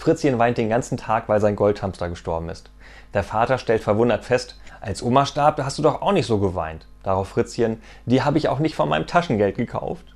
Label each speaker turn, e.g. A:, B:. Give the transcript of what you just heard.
A: Fritzchen weint den ganzen Tag, weil sein Goldhamster gestorben ist. Der Vater stellt verwundert fest, als Oma starb, da hast du doch auch nicht so geweint. Darauf Fritzchen, die habe ich auch nicht von meinem Taschengeld gekauft.